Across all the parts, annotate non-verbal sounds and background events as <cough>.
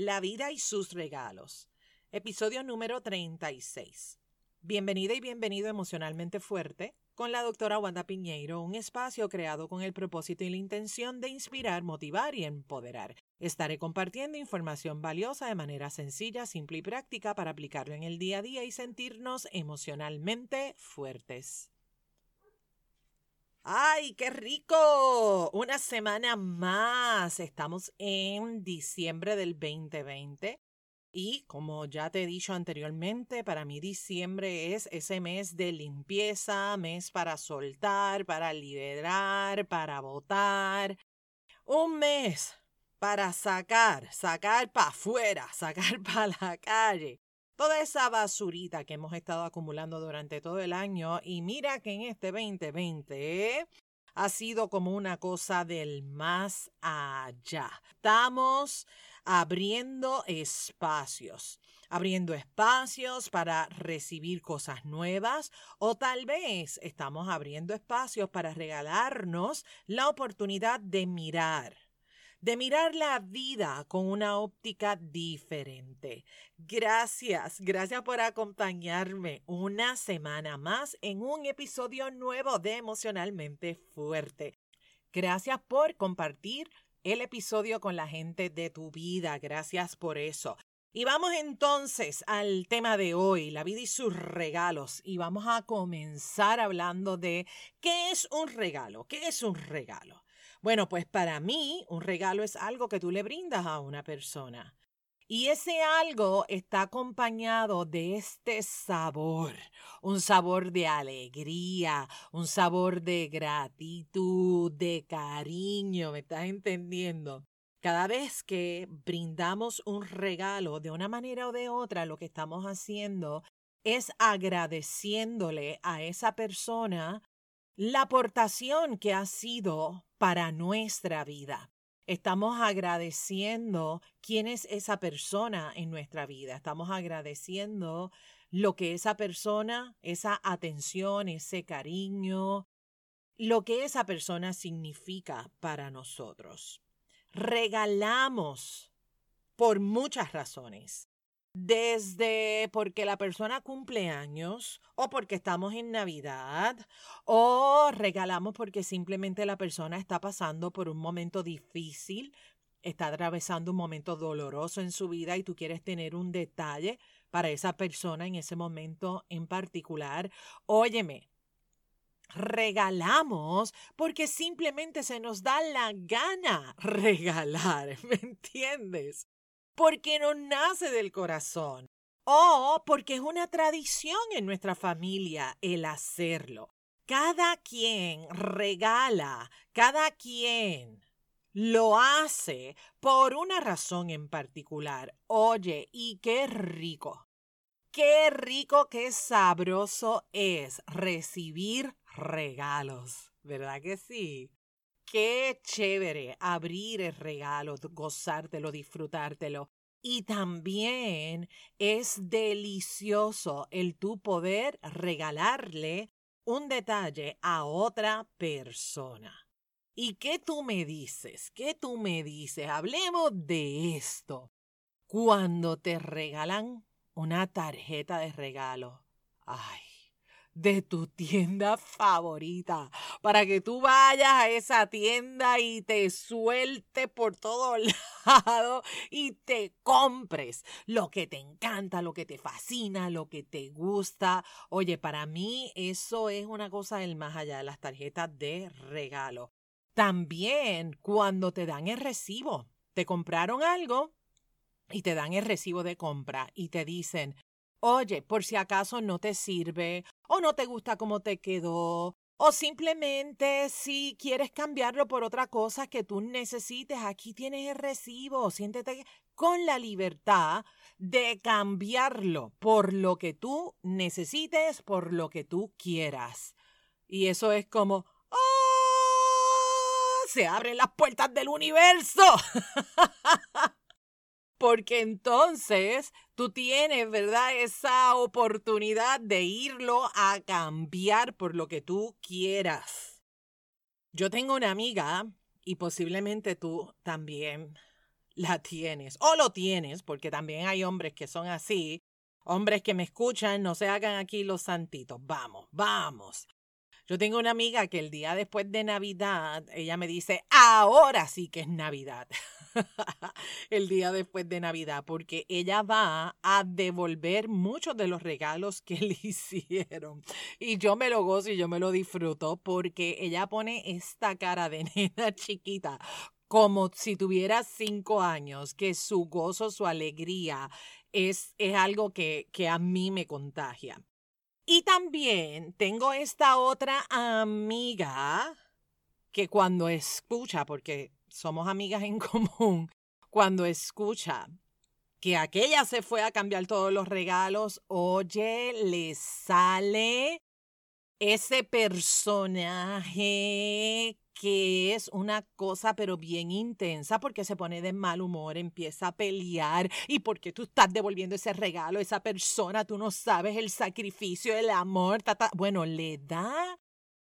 La vida y sus regalos. Episodio número 36. Bienvenida y bienvenido emocionalmente fuerte con la doctora Wanda Piñeiro, un espacio creado con el propósito y la intención de inspirar, motivar y empoderar. Estaré compartiendo información valiosa de manera sencilla, simple y práctica para aplicarlo en el día a día y sentirnos emocionalmente fuertes. ¡Ay, qué rico! Una semana más. Estamos en diciembre del 2020. Y como ya te he dicho anteriormente, para mí diciembre es ese mes de limpieza, mes para soltar, para liberar, para votar. Un mes para sacar, sacar para afuera, <laughs> sacar para la calle toda esa basurita que hemos estado acumulando durante todo el año y mira que en este 2020 ha sido como una cosa del más allá. Estamos abriendo espacios abriendo espacios para recibir cosas nuevas o tal vez estamos abriendo espacios para regalarnos la oportunidad de mirar de mirar la vida con una óptica diferente. Gracias, gracias por acompañarme una semana más en un episodio nuevo de Emocionalmente Fuerte. Gracias por compartir el episodio con la gente de tu vida. Gracias por eso. Y vamos entonces al tema de hoy, la vida y sus regalos. Y vamos a comenzar hablando de qué es un regalo. ¿Qué es un regalo? Bueno, pues para mí un regalo es algo que tú le brindas a una persona. Y ese algo está acompañado de este sabor, un sabor de alegría, un sabor de gratitud, de cariño, ¿me estás entendiendo? Cada vez que brindamos un regalo de una manera o de otra, lo que estamos haciendo es agradeciéndole a esa persona la aportación que ha sido para nuestra vida. Estamos agradeciendo quién es esa persona en nuestra vida. Estamos agradeciendo lo que esa persona, esa atención, ese cariño, lo que esa persona significa para nosotros. Regalamos por muchas razones desde porque la persona cumple años o porque estamos en Navidad o regalamos porque simplemente la persona está pasando por un momento difícil, está atravesando un momento doloroso en su vida y tú quieres tener un detalle para esa persona en ese momento en particular. Óyeme, regalamos porque simplemente se nos da la gana <laughs> regalar, ¿me entiendes? Porque no nace del corazón o porque es una tradición en nuestra familia el hacerlo. Cada quien regala, cada quien lo hace por una razón en particular. Oye, y qué rico, qué rico, qué sabroso es recibir regalos, ¿verdad que sí? Qué chévere abrir el regalo, gozártelo, disfrutártelo. Y también es delicioso el tu poder regalarle un detalle a otra persona. ¿Y qué tú me dices? ¿Qué tú me dices? Hablemos de esto. Cuando te regalan una tarjeta de regalo. Ay, de tu tienda favorita para que tú vayas a esa tienda y te suelte por todos <laughs> lados y te compres lo que te encanta, lo que te fascina, lo que te gusta. Oye, para mí eso es una cosa del más allá de las tarjetas de regalo. También cuando te dan el recibo, te compraron algo y te dan el recibo de compra y te dicen, Oye, por si acaso no te sirve o no te gusta cómo te quedó o simplemente si quieres cambiarlo por otra cosa que tú necesites, aquí tienes el recibo, siéntete con la libertad de cambiarlo por lo que tú necesites, por lo que tú quieras. Y eso es como, ¡oh! Se abren las puertas del universo. <laughs> porque entonces tú tienes, ¿verdad? Esa oportunidad de irlo a cambiar por lo que tú quieras. Yo tengo una amiga, y posiblemente tú también la tienes o lo tienes, porque también hay hombres que son así, hombres que me escuchan, no se hagan aquí los santitos, vamos, vamos. Yo tengo una amiga que el día después de Navidad, ella me dice, ahora sí que es Navidad. <laughs> <laughs> el día después de Navidad, porque ella va a devolver muchos de los regalos que <laughs> le hicieron. Y yo me lo gozo y yo me lo disfruto porque ella pone esta cara de <laughs> nena chiquita como si tuviera cinco años, que su gozo, su alegría es, es algo que, que a mí me contagia. Y también tengo esta otra amiga que cuando escucha, porque somos amigas en <laughs> común, cuando escucha que aquella se fue a cambiar todos los regalos, oye, le sale ese personaje que es una cosa pero bien intensa porque se pone de mal humor, empieza a pelear y porque tú estás devolviendo ese regalo esa persona, tú no sabes el sacrificio, el amor, bueno, le da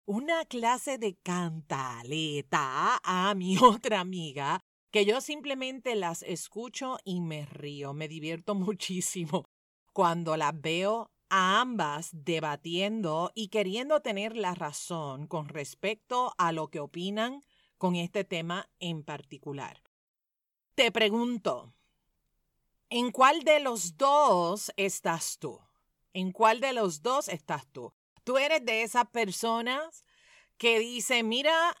una clase de cantaleta a mi <laughs> otra amiga que yo simplemente las escucho y me río, me divierto <laughs> muchísimo cuando las veo a ambas debatiendo y queriendo tener la razón con respecto a lo que opinan con este tema en particular. Te pregunto, ¿en cuál de los dos estás tú? ¿En cuál de los dos estás tú? ¿Tú eres de esas personas que dicen, mira,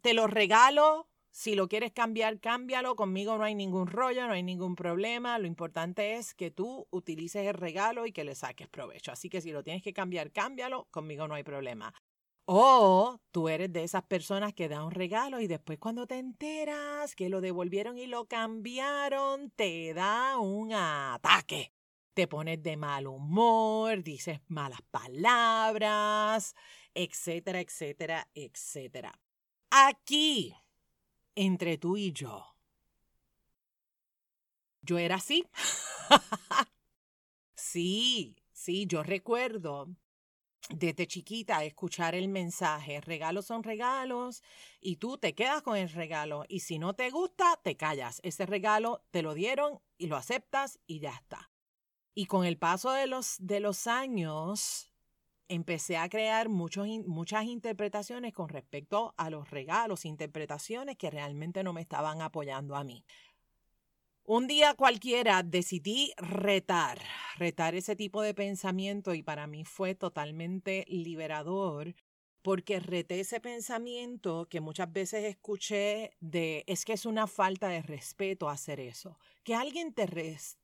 te lo regalo, si lo quieres cambiar, cámbialo. Conmigo no hay ningún rollo, no hay ningún problema. Lo importante es que tú utilices el regalo y que le saques provecho. Así que si lo tienes que cambiar, cámbialo. Conmigo no hay problema. O tú eres de esas personas que da un regalo y después cuando te enteras que lo devolvieron y lo cambiaron, te da un ataque. Te pones de mal humor, dices malas palabras, etcétera, etcétera, etcétera. Aquí entre tú y yo. Yo era así. <laughs> sí, sí, yo recuerdo desde chiquita escuchar el mensaje, regalos son regalos y tú te quedas con el regalo y si no te gusta, te callas. Ese regalo te lo dieron y lo aceptas y ya está. Y con el paso de los, de los años, empecé a crear muchos, muchas interpretaciones con respecto a los regalos, interpretaciones que realmente no me estaban apoyando a mí. Un día cualquiera decidí retar, retar ese tipo de pensamiento y para mí fue totalmente liberador porque reté ese pensamiento que muchas veces escuché de es que es una falta de respeto hacer eso. Que alguien te,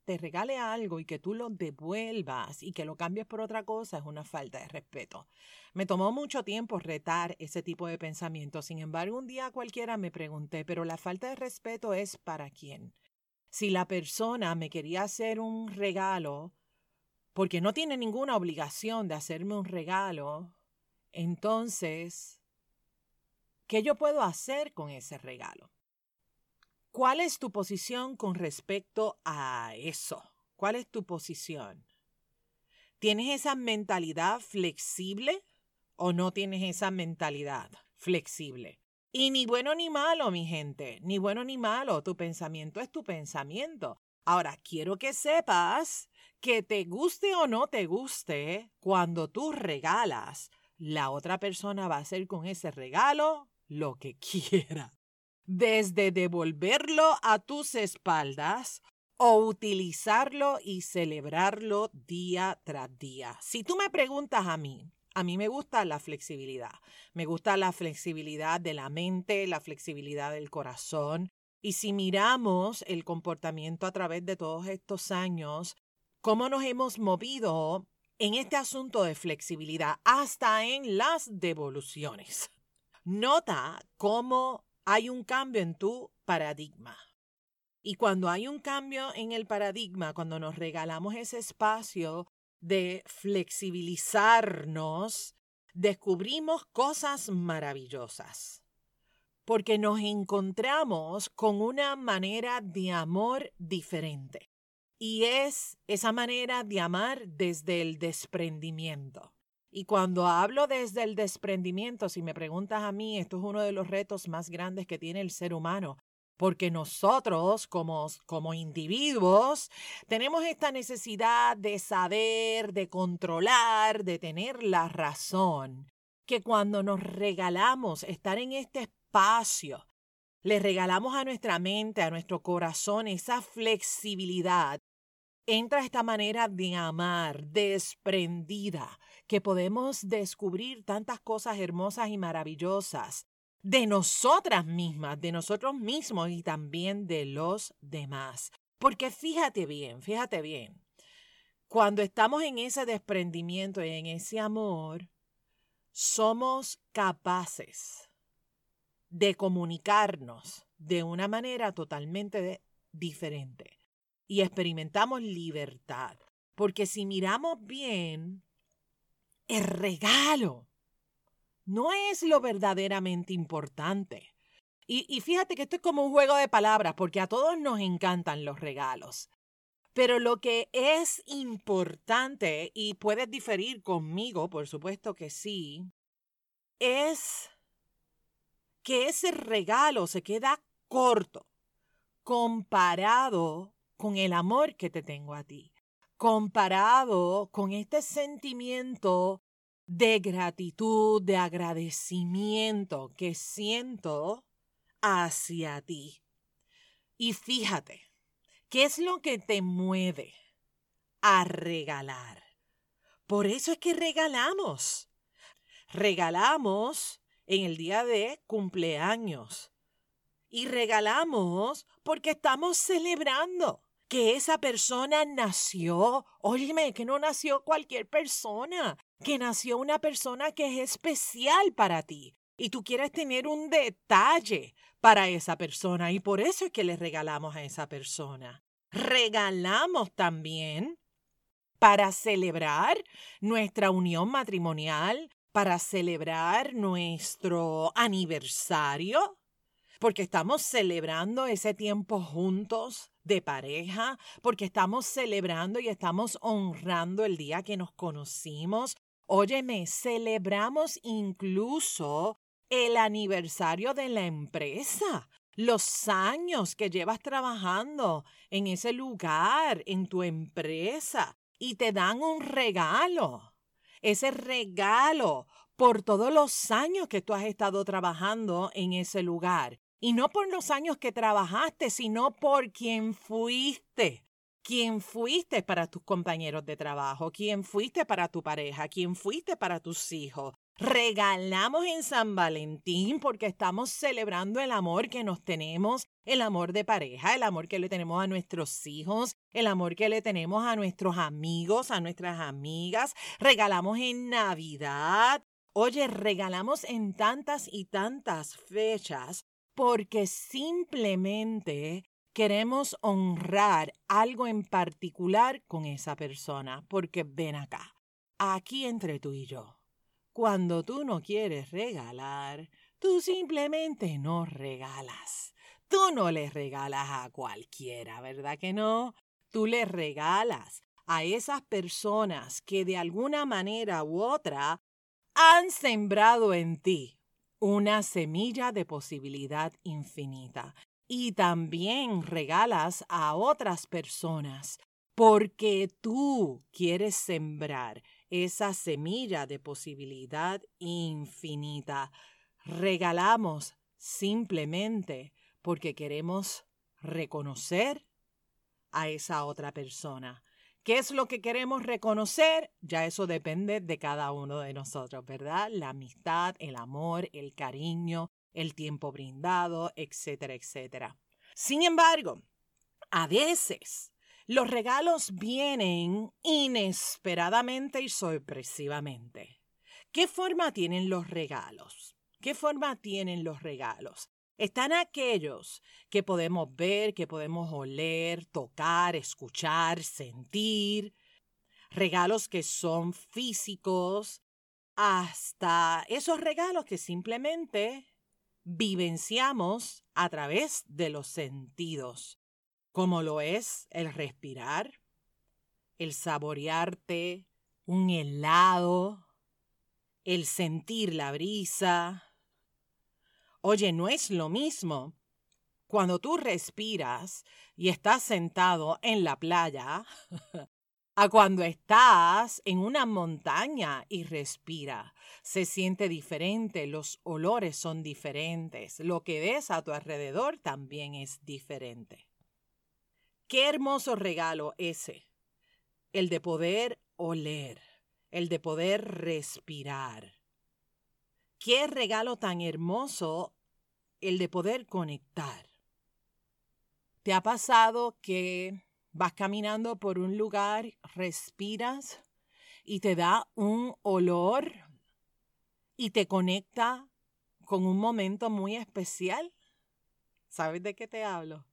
te regale algo y que tú lo devuelvas y que lo cambies por otra cosa es una falta de respeto. Me tomó mucho tiempo retar ese tipo de pensamiento. Sin embargo, un día cualquiera me pregunté, pero la falta de respeto es para quién. Si la persona me quería hacer un regalo, porque no tiene ninguna obligación de hacerme un regalo, entonces, ¿qué yo puedo hacer con ese regalo? ¿Cuál es tu posición con respecto a eso? ¿Cuál es tu posición? ¿Tienes esa mentalidad flexible o no tienes esa mentalidad flexible? Y ni bueno ni malo, mi gente, ni bueno ni malo, tu pensamiento es tu pensamiento. Ahora, quiero que sepas que te guste o no te guste, cuando tú regalas, la otra persona va a hacer con ese regalo lo que <laughs> quiera. Desde devolverlo a tus espaldas o utilizarlo y celebrarlo día tras día. Si tú me preguntas a mí, a mí me gusta la flexibilidad. Me gusta la flexibilidad de la mente, la flexibilidad del corazón. Y si miramos el comportamiento a través de todos estos años, cómo nos hemos movido en este asunto de flexibilidad, hasta en las devoluciones. Nota cómo hay un cambio en tu paradigma. Y cuando hay un cambio en el paradigma, cuando nos regalamos ese espacio de flexibilizarnos, descubrimos cosas maravillosas. Porque nos encontramos con una manera de amor diferente. Y es esa manera de amar desde el desprendimiento. Y cuando hablo desde el desprendimiento, si me preguntas a mí, esto es uno de los retos más grandes que tiene el ser humano, porque nosotros como, como individuos tenemos esta necesidad de saber, de controlar, de tener la razón, que cuando nos regalamos estar en este espacio, le regalamos a nuestra mente, a nuestro corazón esa flexibilidad, entra esta manera de amar desprendida, que podemos descubrir tantas cosas hermosas y maravillosas de nosotras mismas, de nosotros mismos y también de los demás. Porque fíjate bien, fíjate bien, cuando estamos en ese desprendimiento y en ese amor, somos capaces de comunicarnos de una manera totalmente diferente y experimentamos libertad. Porque si miramos bien, el regalo no es lo verdaderamente importante. Y, fíjate que esto es como un juego de palabras, porque a todos nos encantan los regalos. Pero lo que es importante, y puedes diferir conmigo, por supuesto que sí, es que ese regalo se queda corto comparado con el amor que te tengo a ti, comparado con este sentimiento de gratitud, de agradecimiento que siento hacia ti. Y fíjate, ¿qué es lo que te mueve a regalar? Por eso es que regalamos. Regalamos en el día de cumpleaños. Y regalamos porque estamos celebrando que esa persona nació. Óyeme, que no nació cualquier persona que nació una persona que es especial para ti y tú quieres tener un detalle para esa persona y por eso es que le regalamos a esa persona. Regalamos también para celebrar nuestra unión matrimonial, para celebrar nuestro aniversario, porque estamos celebrando ese tiempo juntos de pareja, porque estamos celebrando y estamos honrando el día que nos conocimos, Óyeme, celebramos incluso el aniversario de la empresa, los años que llevas trabajando en ese lugar, en tu empresa, y te dan un regalo. Ese regalo por todos los años que tú has estado trabajando en ese lugar. Y no por los años que trabajaste, sino por quien fuiste quién fuiste para tus compañeros de trabajo, quién fuiste para tu pareja, quién fuiste para tus hijos. Regalamos en San Valentín porque estamos celebrando el amor que nos tenemos, el amor de pareja, el amor que le tenemos a nuestros hijos, el amor que le tenemos a nuestros amigos, a nuestras amigas. Regalamos en Navidad. Oye, regalamos en tantas y tantas fechas porque simplemente queremos honrar algo en particular con esa persona, porque ven acá, aquí entre tú y yo. Cuando tú no quieres regalar, tú simplemente no regalas. Tú no le regalas a cualquiera, ¿verdad que no? Tú le regalas a esas personas que de alguna manera u otra han sembrado en ti una semilla de posibilidad infinita y también regalas a otras personas porque tú quieres sembrar esa semilla de posibilidad infinita. Regalamos simplemente porque queremos reconocer a esa otra persona. ¿Qué es lo que queremos reconocer? Ya eso depende de cada uno de nosotros, ¿verdad? La amistad, el amor, el cariño, el tiempo brindado, etcétera, etcétera. Sin embargo, a veces los regalos vienen inesperadamente y sorpresivamente. ¿Qué forma tienen los regalos? ¿Qué forma tienen los regalos? Están aquellos que podemos ver, que podemos oler, tocar, escuchar, sentir. Regalos que son físicos, hasta esos regalos que simplemente vivenciamos a través de los sentidos, como lo es el respirar, el saborearte un helado, el sentir la brisa. Oye, no es lo mismo cuando tú respiras y estás sentado en la playa, <laughs> a cuando estás en una montaña y respira. Se siente diferente, los olores son diferentes, lo que ves a tu alrededor también es diferente. Qué hermoso regalo ese, el de poder oler, el de poder respirar. Qué regalo tan hermoso el de poder conectar. ¿Te ha pasado que vas caminando por un lugar, respiras y te da un olor y te conecta con un momento muy especial? ¿Sabes de qué te hablo?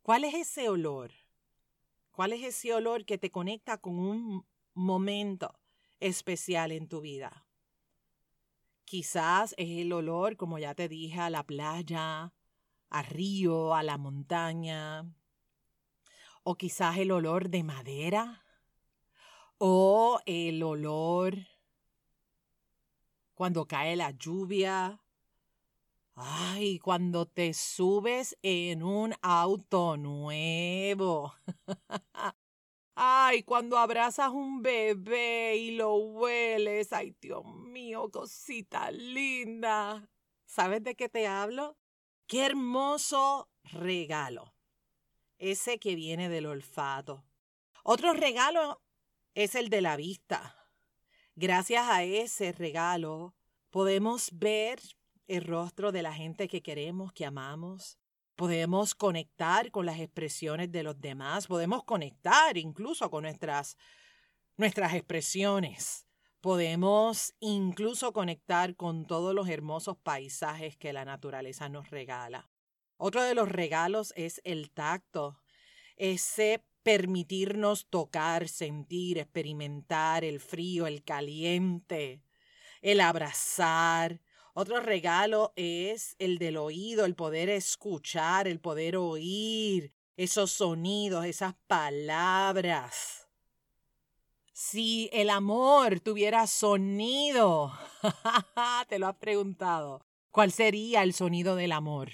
¿Cuál es ese olor? ¿Cuál es ese olor que te conecta con un momento especial en tu vida? Quizás es el olor, como ya te dije, a la playa, al río, a la montaña, o quizás el olor de madera, o el olor cuando cae la lluvia, ay, cuando te subes en un auto nuevo. <laughs> Ay, cuando abrazas un bebé y lo hueles, ay, Dios mío, cosita linda. ¿Sabes de qué te hablo? Qué hermoso regalo. Ese que viene del olfato. Otro regalo es el de la vista. Gracias a ese regalo podemos ver el rostro de la gente que queremos, que amamos. Podemos conectar con las expresiones de los demás, podemos conectar incluso con nuestras, nuestras expresiones. Podemos incluso conectar con todos los hermosos paisajes que la naturaleza nos regala. Otro de los regalos es el tacto, ese permitirnos tocar, sentir, experimentar el frío, el caliente, el abrazar. Otro regalo es el del oído, el poder escuchar, el poder oír esos sonidos, esas palabras. Si el amor tuviera sonido, <laughs> te lo has preguntado, ¿cuál sería el sonido del amor?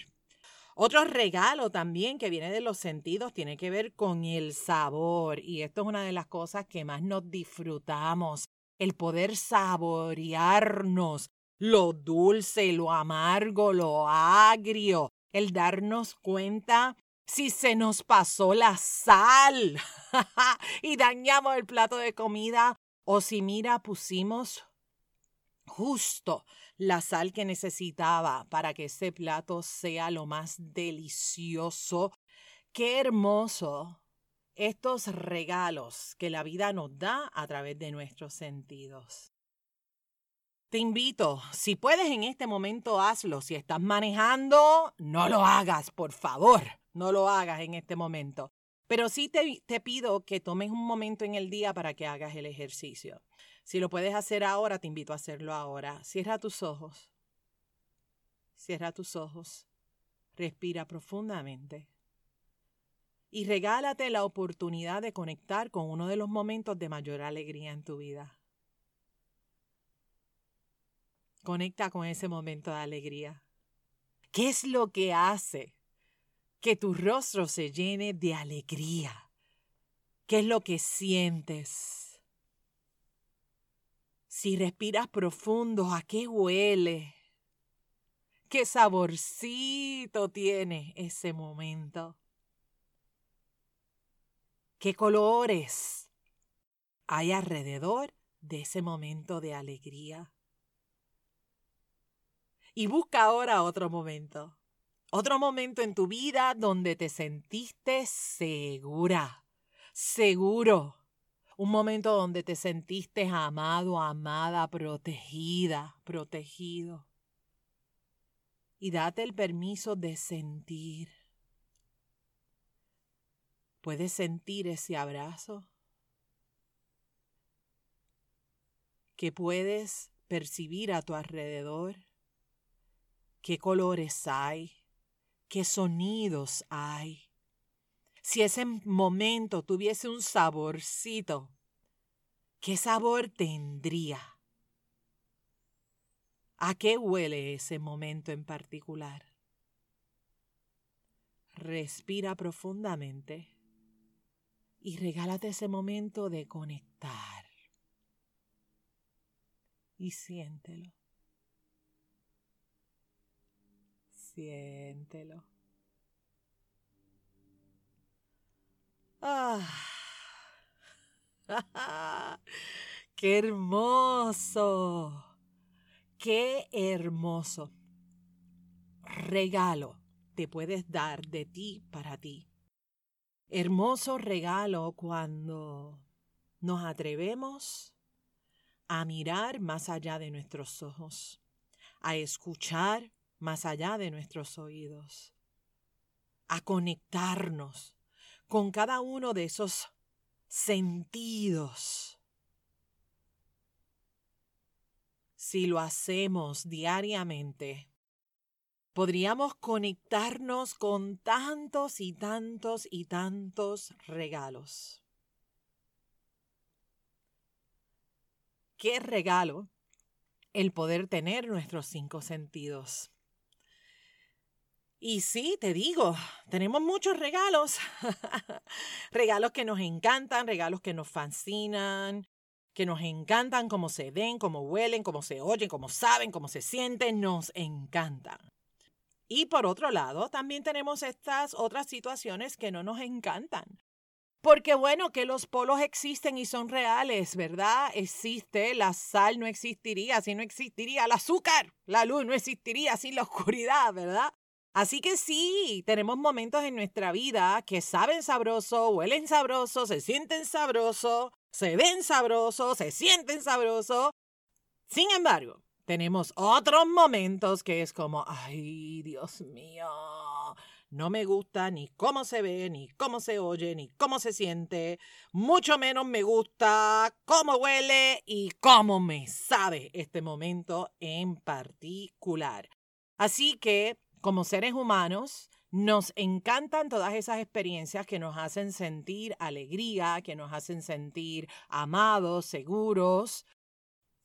Otro regalo también que viene de los sentidos tiene que ver con el sabor y esto es una de las cosas que más nos disfrutamos, el poder saborearnos lo dulce, lo amargo, lo agrio, el darnos cuenta si se nos pasó la sal <laughs> y dañamos el plato de comida o si mira pusimos justo la sal que necesitaba para que ese plato sea lo más delicioso. Qué hermoso estos regalos que la vida nos da a través de nuestros sentidos. Te invito, si puedes en este momento, hazlo. Si estás manejando, no lo hagas, por favor no lo hagas en este momento. Pero sí te, pido que tomes un momento en el día para que hagas el ejercicio. Si lo puedes hacer ahora, te invito a hacerlo ahora. Cierra tus ojos. Cierra tus ojos. Respira profundamente. Y regálate la oportunidad de conectar con uno de los momentos de mayor alegría en tu vida. Conecta con ese momento de alegría. ¿Qué es lo que hace que tu rostro se llene de alegría. ¿Qué es lo que sientes? Si respiras profundo, ¿a qué huele? ¿Qué saborcito tiene ese momento? ¿Qué colores hay alrededor de ese momento de alegría? Y busca ahora otro momento otro momento en tu vida donde te sentiste segura, seguro. Un momento donde te sentiste amado, amada, protegida, protegido. Y date el permiso de sentir. ¿Puedes sentir ese abrazo? ¿Que puedes percibir a tu alrededor? ¿Qué colores hay? qué sonidos hay. Si ese momento tuviese un saborcito, ¿qué sabor tendría? ¿A qué huele ese momento en particular? respira profundamente y regálate ese momento de conectar. Y siéntelo. Siéntelo. Ah. <laughs> ¡Qué hermoso! ¡Qué hermoso! Regalo te puedes dar de ti para ti. Hermoso regalo cuando nos atrevemos a mirar más allá de nuestros ojos, a escuchar más allá de nuestros oídos, a conectarnos con cada uno de esos sentidos. Si lo hacemos diariamente, podríamos conectarnos con tantos y tantos y tantos regalos. Qué regalo el poder tener nuestros cinco sentidos. Y sí, te digo, tenemos muchos regalos. <laughs> regalos que nos encantan, regalos que nos fascinan, que nos encantan cómo se ven, cómo huelen, cómo se oyen, cómo saben, cómo se sienten, nos encantan. Y por otro lado, también tenemos estas otras situaciones que no nos encantan. Porque bueno, que los polos existen y son reales, ¿verdad? Existe, la sal no existiría si no existiría el azúcar, la luz no existiría sin la oscuridad, ¿verdad? Así que sí, tenemos momentos en nuestra vida que saben sabroso, huelen sabroso, se sienten sabroso, se ven sabroso, se sienten sabroso. Sin embargo, tenemos otros momentos que es como, ay, Dios mío, no me gusta ni cómo se ve, ni cómo se oye, ni cómo se siente. Mucho menos me gusta cómo huele y cómo me sabe este momento en particular. Así que, como seres humanos, nos encantan todas esas experiencias que nos hacen sentir alegría, que nos hacen sentir amados, seguros,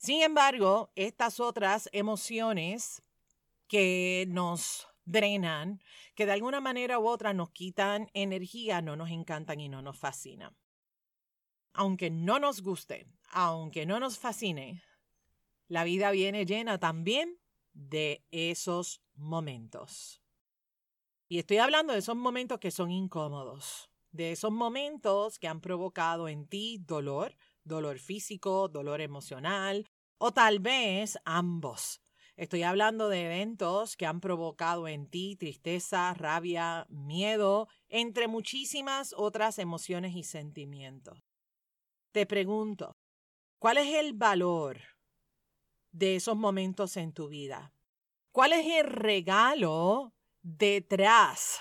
sin embargo, estas otras emociones que nos drenan, que de alguna manera u otra nos quitan energía, no nos encantan y no nos fascinan. Aunque no nos guste, aunque no nos fascine, la vida viene llena también de esos momentos. Y estoy hablando de esos momentos que son incómodos, de esos momentos que han provocado en ti dolor, dolor físico, dolor emocional, o tal vez ambos. Estoy hablando de eventos que han provocado en ti tristeza, rabia, miedo, entre muchísimas otras emociones y sentimientos. Te pregunto, ¿cuál es el valor de esos momentos en tu vida? ¿Cuál es el regalo detrás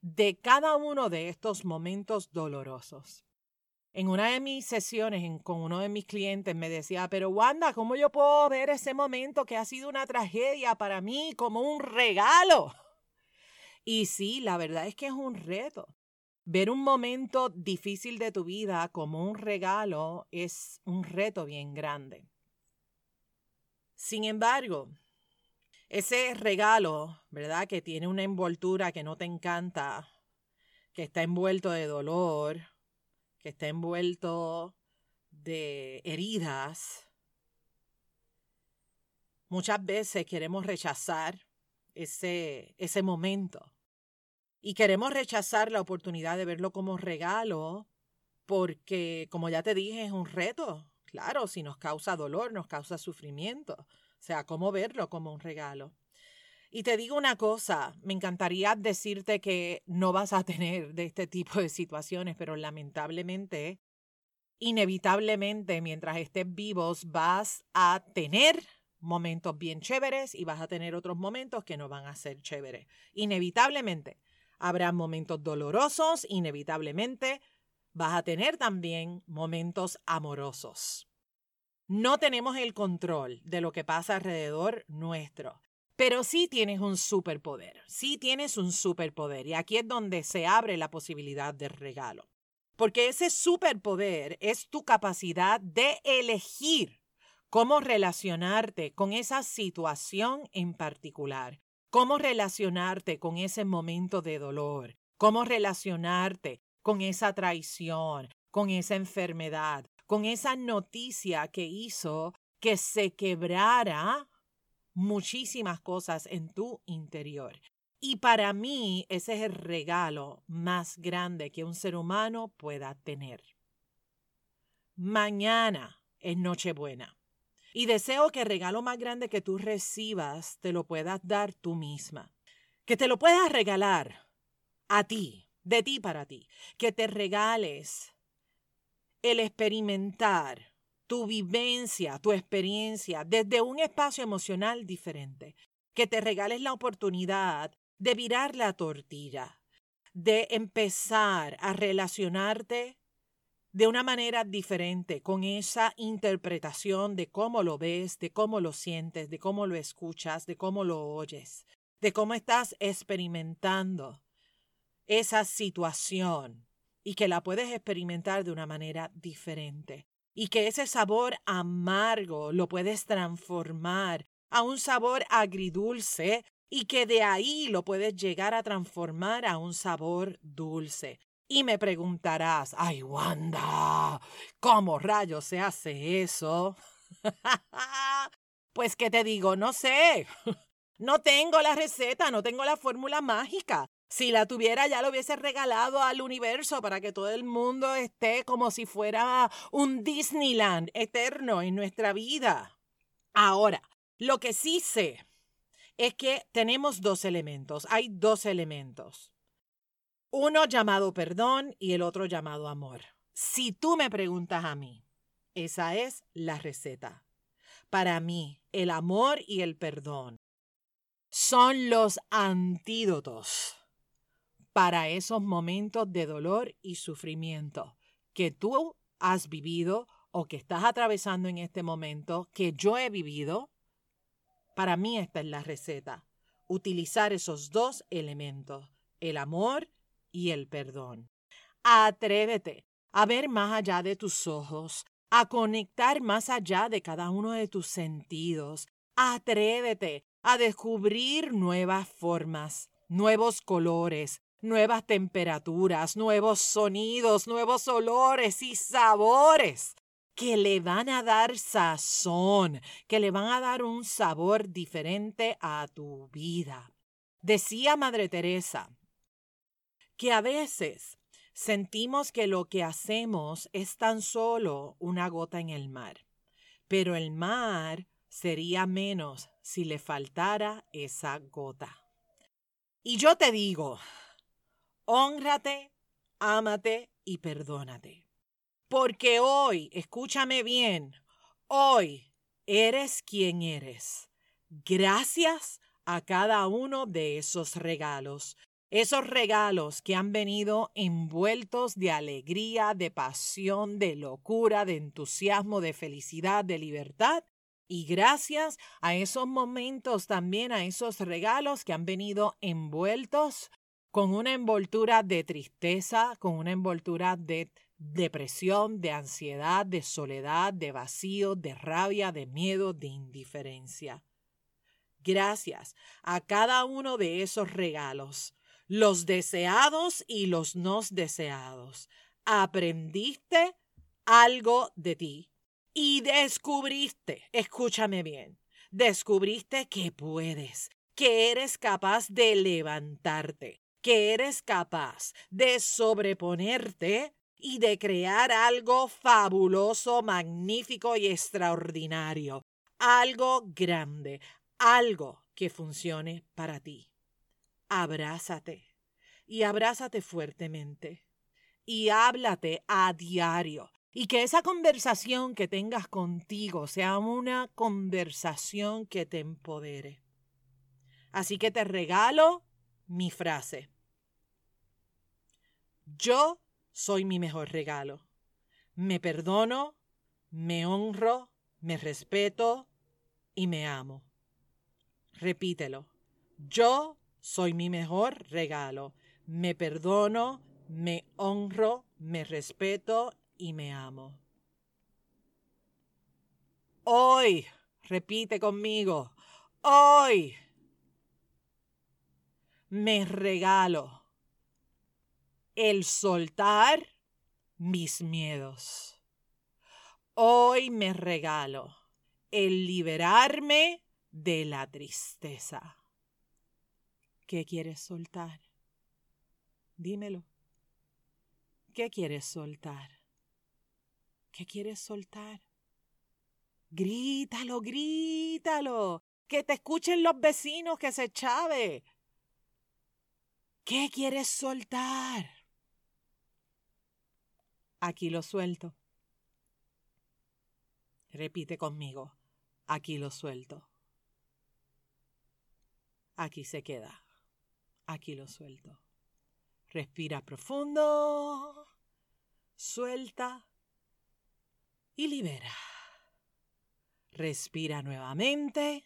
de cada uno de estos momentos dolorosos? en una de mis sesiones con uno de mis clientes me decía, pero Wanda, ¿cómo yo puedo ver ese momento que ha sido una tragedia para mí como un regalo? Y sí, la verdad es que es un reto. Ver un momento difícil de tu vida como un regalo es un reto bien grande. Sin embargo, ese regalo, ¿verdad? Que tiene una envoltura que no te encanta, que está envuelto de dolor, que está envuelto de heridas, muchas veces queremos rechazar ese, ese momento y queremos rechazar la oportunidad de verlo como regalo porque, como ya te dije, es un reto. Claro, si nos causa dolor, nos causa sufrimiento. O sea, ¿cómo verlo como un regalo? Y te digo una cosa, me encantaría decirte que no vas a tener de este tipo de situaciones, pero lamentablemente, inevitablemente, mientras estés vivos, vas a tener momentos bien chéveres y vas a tener otros momentos que no van a ser chéveres. Inevitablemente, habrá momentos dolorosos, inevitablemente, vas a tener también momentos amorosos. No tenemos el control de lo que pasa alrededor nuestro. Pero sí tienes un superpoder, sí tienes un superpoder y aquí es donde se abre la posibilidad de regalo. Porque ese superpoder es tu capacidad de elegir cómo relacionarte con esa situación en particular. cómo relacionarte con ese momento de dolor, cómo relacionarte con esa traición, con esa enfermedad, con esa noticia que hizo que se quebrara muchísimas cosas en tu interior. Y para mí ese es el regalo más grande que un ser humano pueda tener. Mañana es Nochebuena. Y deseo que el regalo más grande que tú recibas te lo puedas dar tú misma. Que te lo puedas regalar a ti, de ti para ti. Que te regales el experimentar tu vivencia, tu experiencia desde un espacio emocional diferente. Que te regales la oportunidad de virar la tortilla, de empezar a relacionarte de una manera diferente con esa interpretación de cómo lo ves, de cómo lo sientes, de cómo lo escuchas, de cómo lo oyes, de cómo estás experimentando esa situación y que la puedes experimentar de una manera diferente y que ese sabor amargo lo puedes transformar a un sabor agridulce y que de ahí lo puedes llegar a transformar a un sabor dulce. Y me preguntarás, ay Wanda, ¿cómo rayos se hace eso? <laughs> pues que te digo, no sé. <laughs> No tengo la receta, no tengo la fórmula mágica. Si la tuviera ya lo hubiese regalado al universo para que todo el mundo esté como si fuera un Disneyland eterno en nuestra vida. Ahora, lo que sí sé es que tenemos dos elementos, hay dos elementos. Uno llamado perdón y el otro llamado amor. Si tú me preguntas a mí, esa es la receta. Para mí, el amor y el perdón son los antídotos para esos momentos de dolor y sufrimiento que tú has vivido o que estás atravesando en este momento, que yo he vivido para mí esta es la receta. Utilizar esos dos elementos, el amor y el perdón. Atrévete a ver más allá de tus ojos, a conectar más allá de cada uno de tus sentidos. Atrévete a descubrir nuevas formas, nuevos colores, nuevas temperaturas, nuevos sonidos, nuevos olores y sabores que le van a dar sazón, que le van a dar un sabor diferente a tu vida. Decía Madre Teresa que a veces sentimos que lo que hacemos es tan solo una gota en el mar, pero el mar sería menos si le faltara esa gota. Y yo te digo, honrate, ámate y perdónate. Porque hoy, escúchame bien, hoy eres quien eres. Gracias a cada uno de esos regalos. Esos regalos que han venido envueltos de alegría, de pasión, de locura, de entusiasmo, de felicidad, de libertad. Y gracias a esos momentos también, a esos regalos que han venido envueltos con una envoltura de tristeza, con una envoltura de depresión, de ansiedad, de soledad, de vacío, de rabia, de miedo, de indiferencia. Gracias a cada uno de esos regalos, los deseados y los no deseados, aprendiste algo de ti y descubriste, escúchame bien, descubriste que puedes, que eres capaz de levantarte, que eres capaz de sobreponerte y de crear algo fabuloso, magnífico y extraordinario, algo grande, algo que funcione para ti. Abrázate y abrázate fuertemente y háblate a diario y que esa conversación que tengas contigo sea una conversación que te empodere. Así que te regalo mi frase. Yo soy mi mejor regalo. Me perdono, me honro, me respeto y me amo. Repítelo. Yo soy mi mejor regalo. Me perdono, me honro, me respeto y me amo. Hoy, repite conmigo, hoy me regalo el soltar mis miedos. Hoy me regalo el liberarme de la tristeza. ¿Qué quieres soltar? Dímelo. ¿Qué quieres soltar? ¿Qué quieres soltar? Grítalo, grítalo. Que te escuchen los vecinos que se chave. ¿Qué quieres soltar? Aquí lo suelto. Repite conmigo. Aquí lo suelto. Aquí se queda. Aquí lo suelto. Respira profundo. Suelta. Y libera. Respira nuevamente.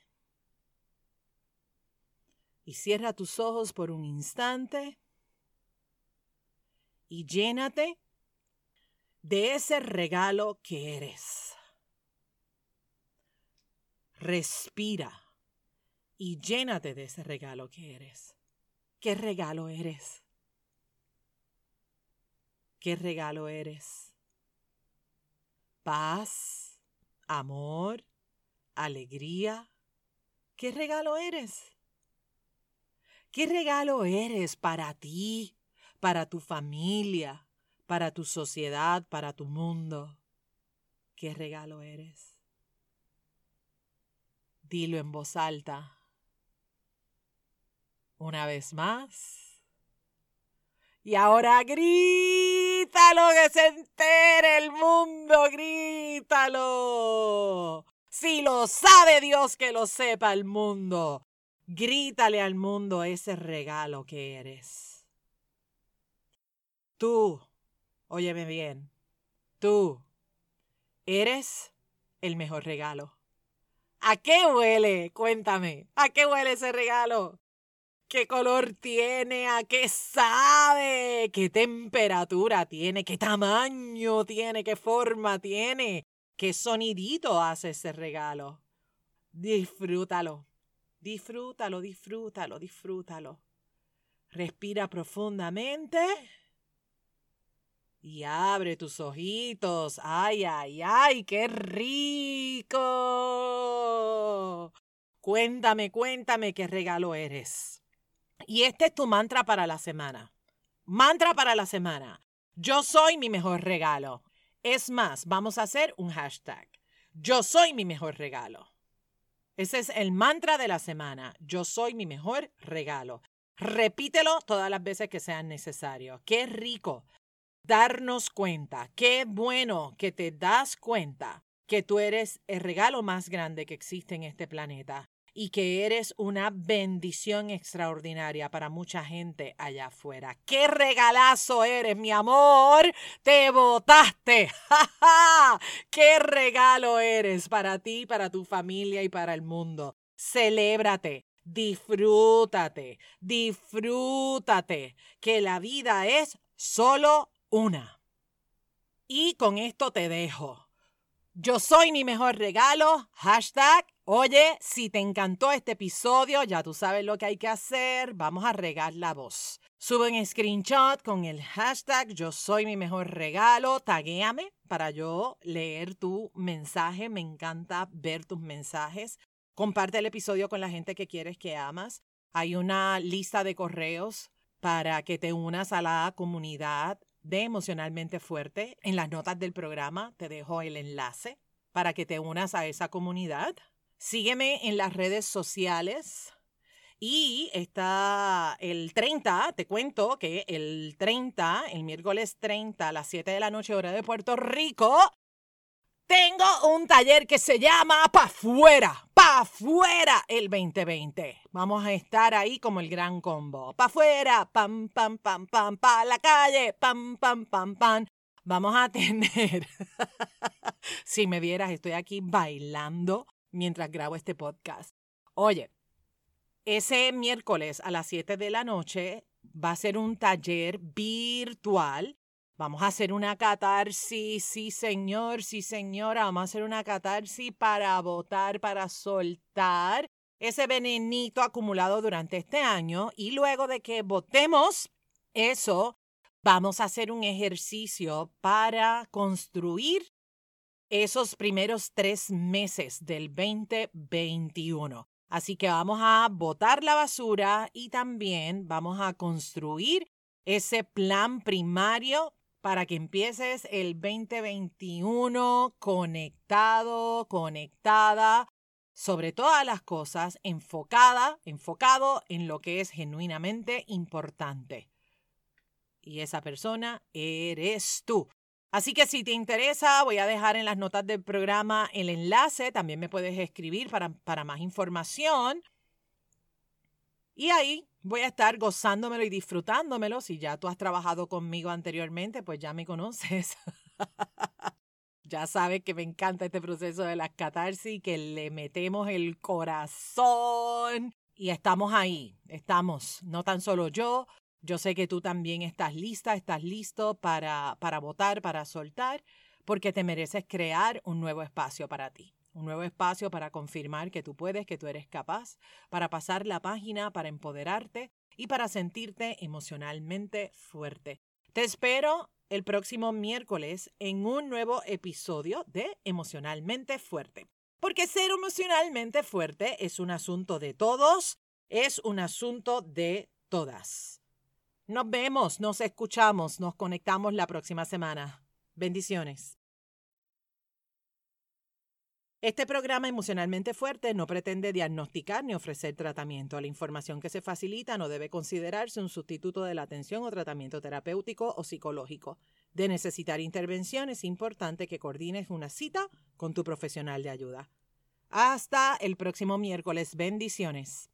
Y cierra tus ojos por un instante. Y llénate de ese regalo que eres. Respira y llénate de ese regalo que eres. ¿Qué regalo eres? ¿Qué regalo eres? Paz, amor, alegría. ¿Qué regalo eres? ¿Qué regalo eres para ti, para tu familia, para tu sociedad, para tu mundo. ¿Qué regalo eres? Dilo en voz alta. Una vez más. Y ahora grítalo que se entere el mundo, grítalo. Si lo sabe Dios, que lo sepa el mundo. Grítale al mundo ese regalo que eres. Tú Óyeme bien, tú eres el mejor regalo. ¿A qué huele? Cuéntame. ¿A qué huele ese regalo? ¿Qué color tiene? ¿A qué sabe? ¿Qué temperatura tiene? ¿Qué tamaño tiene? ¿Qué forma tiene? ¿Qué sonidito hace ese regalo? Disfrútalo. Disfrútalo, disfrútalo, disfrútalo. Respira profundamente y abre tus ojitos. Ay, ay, ay, qué rico. Cuéntame, cuéntame qué regalo eres. Y este es tu mantra para la semana. Mantra para la semana. Yo soy mi mejor regalo. Es más, vamos a hacer un hashtag. Yo soy mi mejor regalo. Ese es el mantra de la semana. Yo soy mi mejor regalo. Repítelo todas las veces que sean necesario. Qué rico darnos cuenta. Qué bueno que te das cuenta que tú eres el regalo más grande que existe en este planeta y que eres una bendición extraordinaria para mucha gente allá afuera. ¡Qué regalazo eres, mi amor! ¡Te votaste! <laughs> ¡Ja, qué regalo eres para ti, para tu familia y para el mundo! Celébrate, disfrútate, disfrútate, que la vida es solo una. Y con esto te dejo. Yo soy mi mejor regalo. Hashtag. Oye, si te encantó este episodio, ya tú sabes lo que hay que hacer. Vamos a regar la voz. Sube un screenshot con el hashtag Yo soy mi mejor regalo. Taguéame para yo leer tu mensaje. Me encanta ver tus mensajes. Comparte el episodio con la gente que quieres que amas. Hay una lista de correos para que te unas a la comunidad de Emocionalmente Fuerte. En las notas del programa te dejo el enlace para que te unas a esa comunidad. Sígueme en las redes sociales. Y está el 30, te cuento que el 30, el miércoles 30 a las 7 de la noche hora de Puerto Rico, tengo un taller que se llama Pa' fuera, pa' fuera el 2020. Vamos a estar ahí como el gran combo. Pa' fuera, pam, pam, pam, pam, pa' la calle, pam, pam, pam, pam. Vamos a <laughs> tener, si me vieras, estoy aquí bailando mientras grabo este podcast. Oye, ese miércoles a las 7 de la noche va a ser un taller virtual Vamos a hacer una catarsis, sí señor, sí señora, vamos a hacer una catarsis para votar, para soltar ese venenito acumulado durante este año y luego de que votemos eso, vamos a hacer un ejercicio para construir esos primeros tres meses del 2021. Así que vamos a botar la basura y también vamos a construir ese plan primario para que empieces el 2021 conectado, conectada, sobre todas las cosas, enfocada, enfocado en lo que es genuinamente importante. Y esa persona eres tú. Así que si te interesa, voy a dejar en las notas del programa el enlace. También me puedes escribir para, para más información. Y ahí voy a estar gozándomelo y disfrutándomelo. Si ya tú has trabajado conmigo anteriormente, pues ya me conoces. <laughs> ya sabes que me encanta este proceso de las catarsis, que le metemos el corazón y estamos ahí. Estamos, no tan solo yo. Yo sé que tú también estás lista, estás listo para, para votar, para soltar, porque te mereces crear un nuevo espacio para ti un nuevo espacio para confirmar que tú puedes, que tú eres capaz, para pasar la página, para empoderarte y para sentirte emocionalmente fuerte. Te espero el próximo miércoles en un nuevo episodio de Emocionalmente Fuerte. Porque ser emocionalmente fuerte es un asunto de todos, es un asunto de todas. Nos vemos, nos escuchamos, nos conectamos la próxima semana. Bendiciones. Este programa emocionalmente fuerte no pretende diagnosticar ni ofrecer tratamiento. La información que se facilita no debe considerarse un sustituto de la atención o tratamiento terapéutico o psicológico. De necesitar intervención es importante que coordines una cita con tu profesional de ayuda. Hasta el próximo miércoles. Bendiciones.